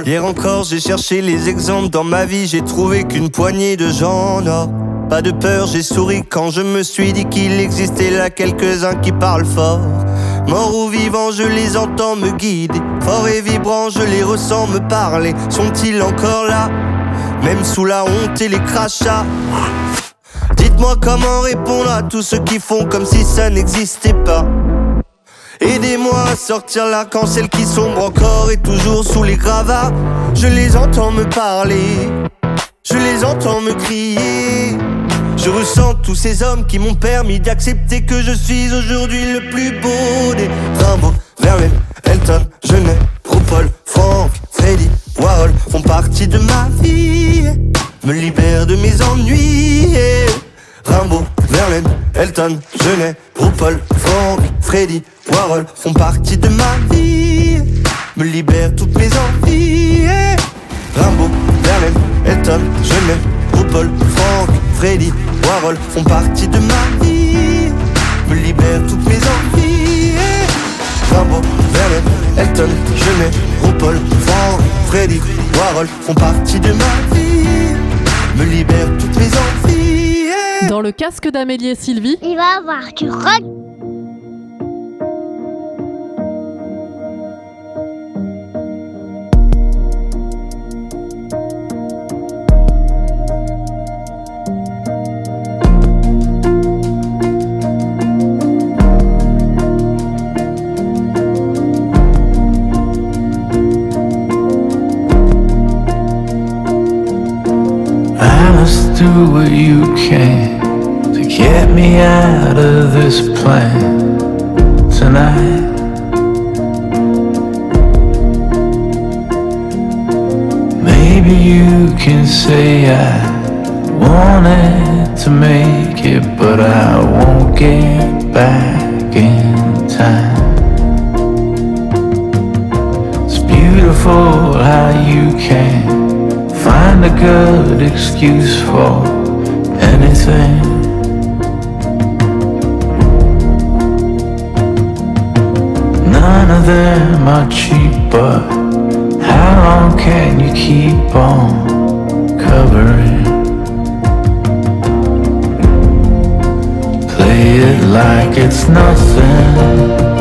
Hier encore, j'ai cherché les exemples dans ma vie, j'ai trouvé qu'une poignée de gens non. Pas de peur, j'ai souri quand je me suis dit qu'il existait là quelques-uns qui parlent fort. Morts ou vivants, je les entends me guider. Fort et vibrant, je les ressens me parler. Sont-ils encore là? Même sous la honte et les crachats. Dites-moi comment répondre à tous ceux qui font comme si ça n'existait pas. Aidez-moi à sortir là quand celle qui sombre encore est toujours sous les gravats. Je les entends me parler, je les entends me crier. Je ressens tous ces hommes qui m'ont permis d'accepter que je suis aujourd'hui le plus beau des Rimbaud, Verlaine, Elton, Genet, RuPaul, Franck, Freddy, Warhol font partie de ma vie, me libèrent de mes ennuis. Rimbaud, Verlaine, Elton, Genet, RuPaul, Franck, Freddy, Warhol font partie de ma vie, me libèrent toutes mes envies. Rimbaud, Verlaine, Elton, Genet, RuPaul, Franck, Freddy, Warhol font partie de ma vie, me libèrent toutes mes envies. Rimbaud, Verlaine, Elton, Genet, RuPaul, Franck, Freddy, Warhol font partie de ma vie, me libèrent toutes mes envies. Dans le casque d'Amélie et Sylvie, il va avoir du rock. what you can to get me out of this plan tonight. Maybe you can say I wanted to make it, but I won't get back in time. It's beautiful how you can find a good excuse for nothing None of them are cheap but How long can you keep on covering? Play it like it's nothing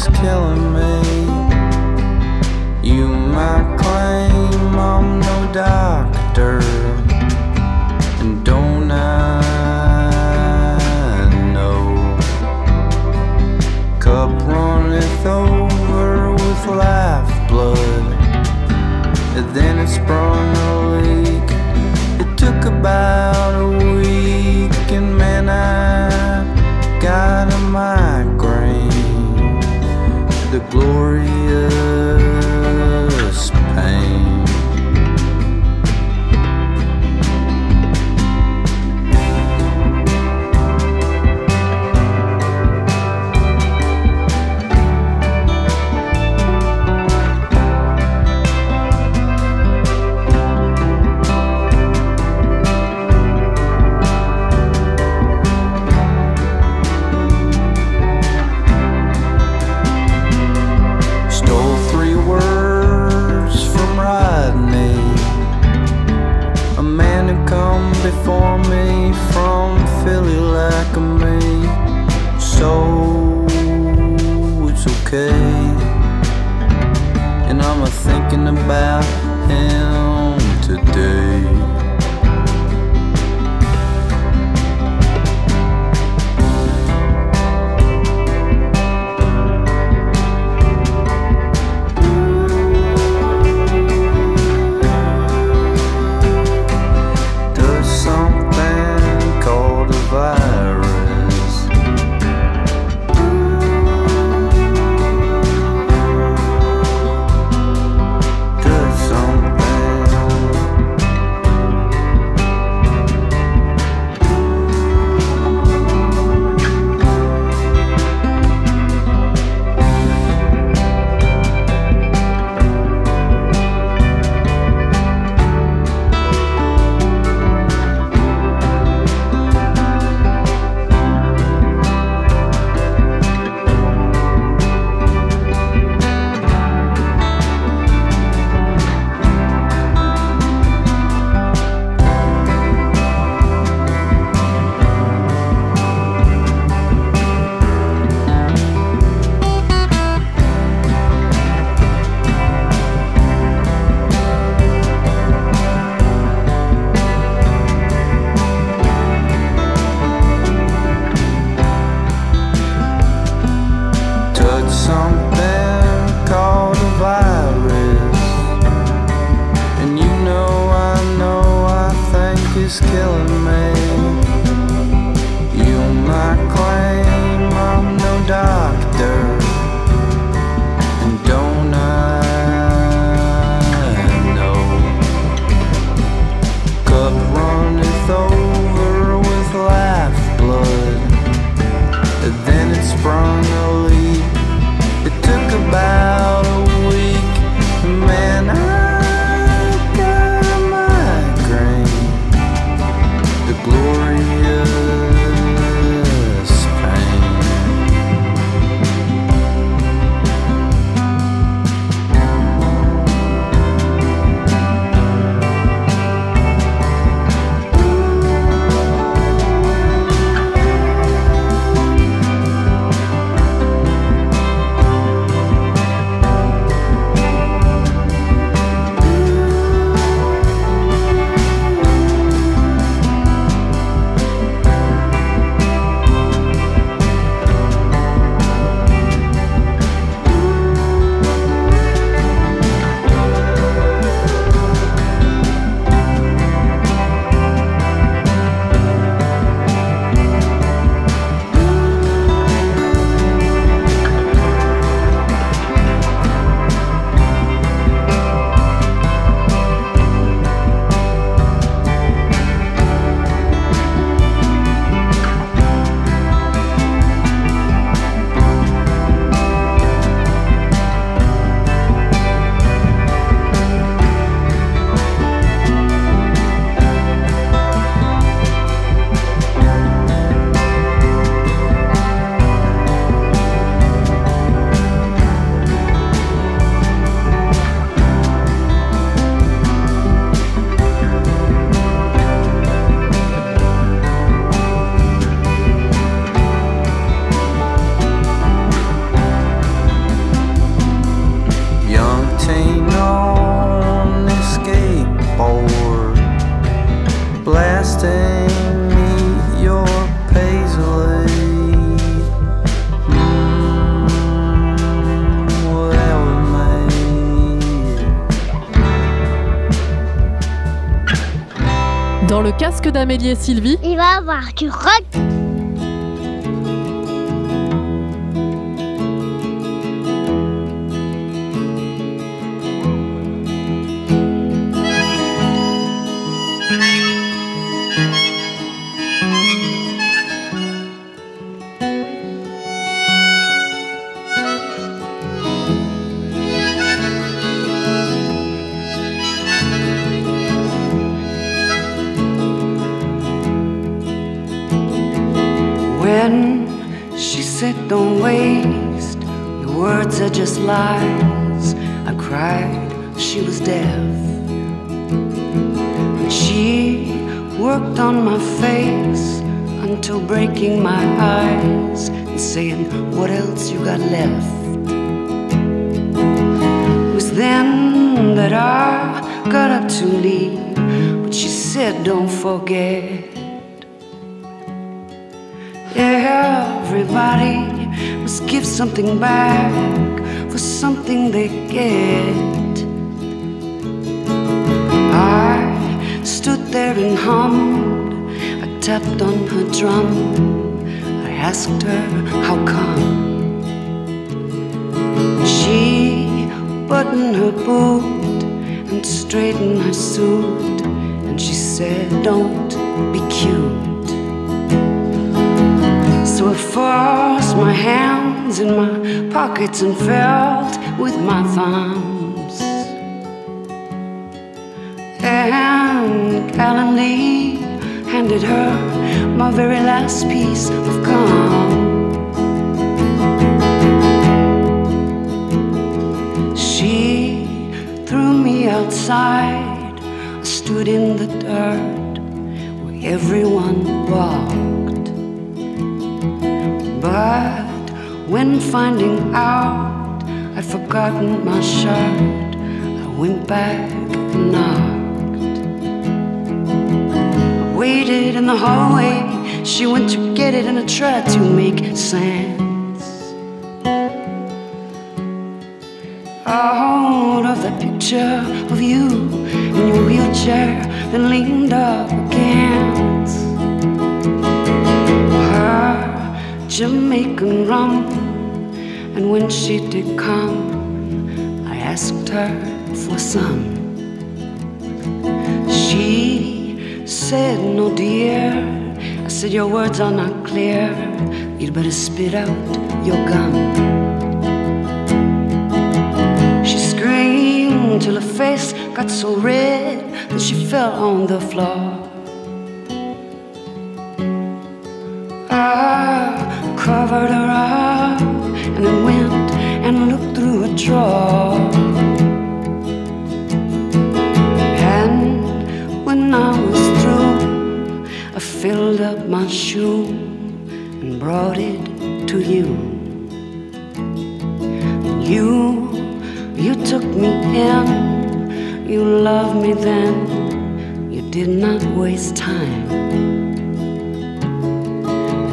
is killing me. You might claim I'm no doctor. is killing me. Amélie et Sylvie. Il va avoir du rock. on my face until breaking my eyes and saying, What else you got left? It was then that I got up to leave, but she said, Don't forget. Everybody must give something back for something they get. Stood there and hummed. I tapped on her drum. I asked her, How come? She buttoned her boot and straightened her suit. And she said, Don't be cute. So I forced my hands in my pockets and felt with my thumbs. And gallantly handed her my very last piece of gum. She threw me outside. I stood in the dirt where everyone walked. But when finding out I'd forgotten my shirt, I went back and knocked. I waited in the hallway. She went to get it and I tried to make sense. out of the picture of you in your wheelchair that leaned up against her Jamaican rum. And when she did come, I asked her for some. She said, No, dear. I said, Your words are not clear. You'd better spit out your gum. She screamed till her face got so red that she fell on the floor. I covered her up and then went and looked through a drawer. Filled up my shoe and brought it to you. You, you took me in, you loved me then, you did not waste time.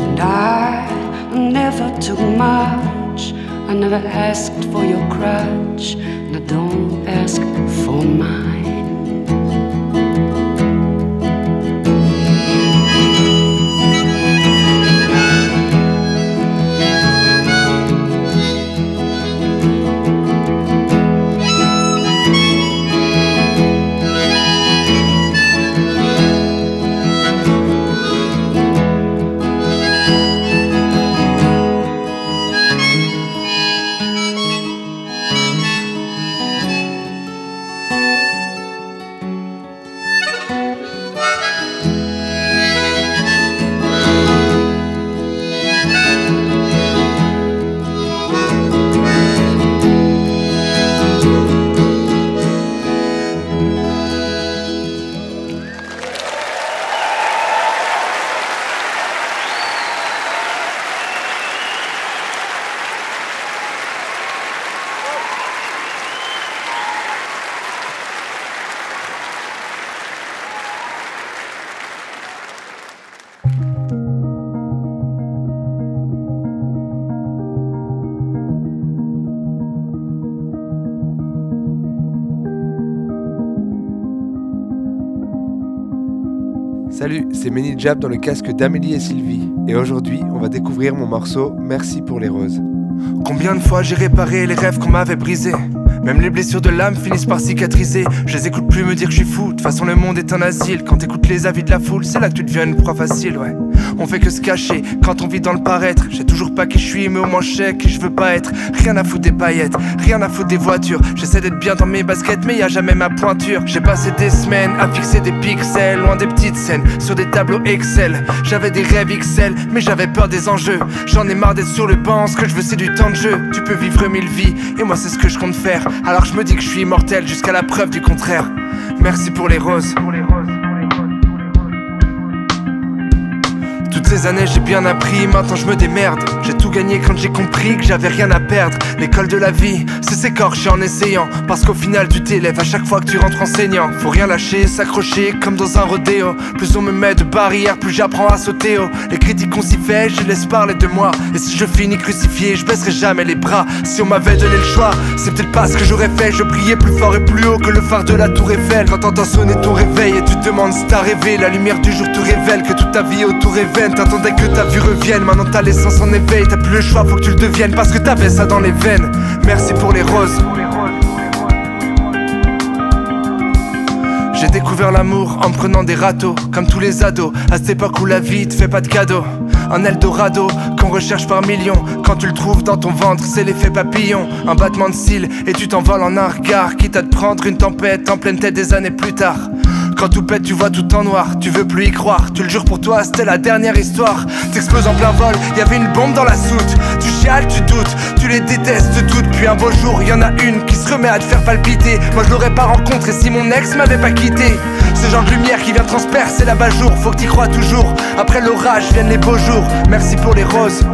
And I never took much, I never asked for your crutch, and I don't ask for mine. Salut, c'est Ménil Jab dans le casque d'Amélie et Sylvie. Et aujourd'hui, on va découvrir mon morceau Merci pour les roses. Combien de fois j'ai réparé les rêves qu'on m'avait brisés? Même les blessures de l'âme finissent par cicatriser. Je les écoute plus me dire que je suis fou. De toute façon, le monde est un asile. Quand t'écoutes les avis de la foule, c'est là que tu deviens une proie facile, ouais. On fait que se cacher quand on vit dans le paraître. Je sais toujours pas qui je suis, mais au moins je sais qui je veux pas être. Rien à foutre des paillettes, rien à foutre des voitures. J'essaie d'être bien dans mes baskets, mais y a jamais ma pointure. J'ai passé des semaines à fixer des pixels, loin des petites scènes, sur des tableaux Excel. J'avais des rêves XL, mais j'avais peur des enjeux. J'en ai marre d'être sur le banc, ce que je veux c'est du temps de jeu. Tu peux vivre mille vies, et moi c'est ce que je compte faire. Alors je me dis que je suis immortel jusqu'à la preuve du contraire. Merci pour les roses. Ces années j'ai bien appris, maintenant je me démerde. J'ai tout gagné quand j'ai compris que j'avais rien à perdre. L'école de la vie, c'est s'écorcher en essayant. Parce qu'au final tu t'élèves à chaque fois que tu rentres enseignant. Faut rien lâcher, s'accrocher comme dans un rodéo. Plus on me met de barrières, plus j'apprends à sauter haut. Les critiques qu'on s'y fait, je laisse parler de moi. Et si je finis crucifié, je baisserai jamais les bras. Si on m'avait donné le choix, c'est peut-être pas ce que j'aurais fait. Je priais plus fort et plus haut que le phare de la tour Eiffel. Quand t'entends sonner ton réveil et tu te demandes si t'as rêvé, la lumière du jour te révèle que toute ta vie autour est vaine. T'attendais que ta vie revienne, maintenant ta l'essence en éveil. T'as plus le choix, faut que tu le deviennes parce que t'avais ça dans les veines. Merci pour les roses. J'ai découvert l'amour en prenant des râteaux, comme tous les ados, à cette époque où la vie te fait pas de cadeaux. Un Eldorado qu'on recherche par millions. Quand tu le trouves dans ton ventre, c'est l'effet papillon. Un battement de cils et tu t'envoles en un regard. Quitte à te prendre une tempête en pleine tête des années plus tard. Quand tout pète, tu vois tout en noir, tu veux plus y croire. Tu le jures pour toi, c'était la dernière histoire. T'exploses en plein vol, y avait une bombe dans la soute. Tu chiales, tu doutes, tu les détestes toutes. Puis un beau jour, y en a une qui se remet à te faire palpiter. Moi je l'aurais pas rencontré si mon ex m'avait pas quitté. Ce genre de lumière qui vient transpercer la bas jour, faut que t'y crois toujours. Après l'orage viennent les beaux jours. Merci pour les roses.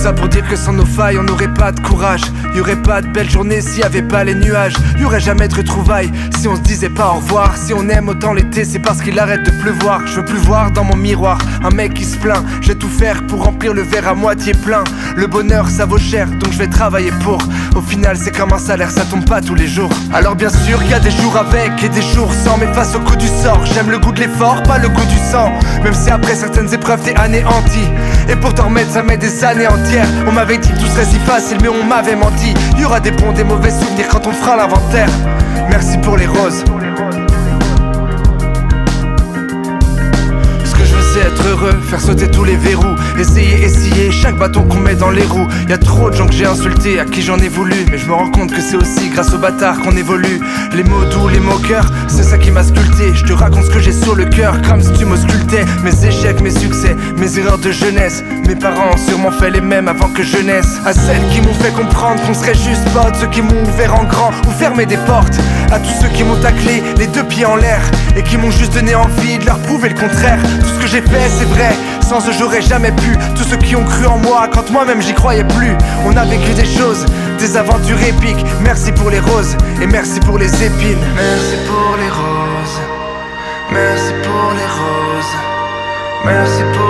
Ça pour dire que sans nos failles, on n'aurait pas de courage. Y aurait pas de belle journée s'il y avait pas les nuages. Y aurait jamais de retrouvailles si on se disait pas au revoir. Si on aime autant l'été, c'est parce qu'il arrête de pleuvoir. Je veux plus voir dans mon miroir un mec qui se plaint. Je vais tout faire pour remplir le verre à moitié plein. Le bonheur, ça vaut cher, donc je vais travailler pour. Au final, c'est comme un salaire, ça tombe pas tous les jours. Alors bien sûr, y a des jours avec et des jours sans. Mais face au coup du sort, j'aime le goût de l'effort, pas le goût du sang. Même si après certaines épreuves, t'es anéanti. Et pour t'en remettre, ça met des années entières. On m'avait dit que tout serait si facile, mais on m'avait menti. Y aura des bons, des mauvais souvenirs quand on fera l'inventaire. Merci pour les roses. Faire sauter tous les verrous. Essayer, essayer chaque bâton qu'on met dans les roues. Y a trop de gens que j'ai insultés, à qui j'en ai voulu. Mais je me rends compte que c'est aussi grâce aux bâtards qu'on évolue. Les mots doux, les mots cœurs, c'est ça qui m'a sculpté. Je te raconte ce que j'ai sur le cœur, comme si tu m'auscultais. Mes échecs, mes succès, mes erreurs de jeunesse. Mes parents ont sûrement fait les mêmes avant que je naisse. À celles qui m'ont fait comprendre qu'on serait juste potes, ceux qui m'ont ouvert en grand ou fermé des portes. À tous ceux qui m'ont taclé, les deux pieds en l'air, et qui m'ont juste donné envie de leur prouver le contraire. Tout ce que j'ai fait, c'est sans eux j'aurais jamais pu. Tous ceux qui ont cru en moi quand moi-même j'y croyais plus. On a vécu des choses, des aventures épiques. Merci pour les roses et merci pour les épines. Merci pour les roses. Merci pour les roses. Merci pour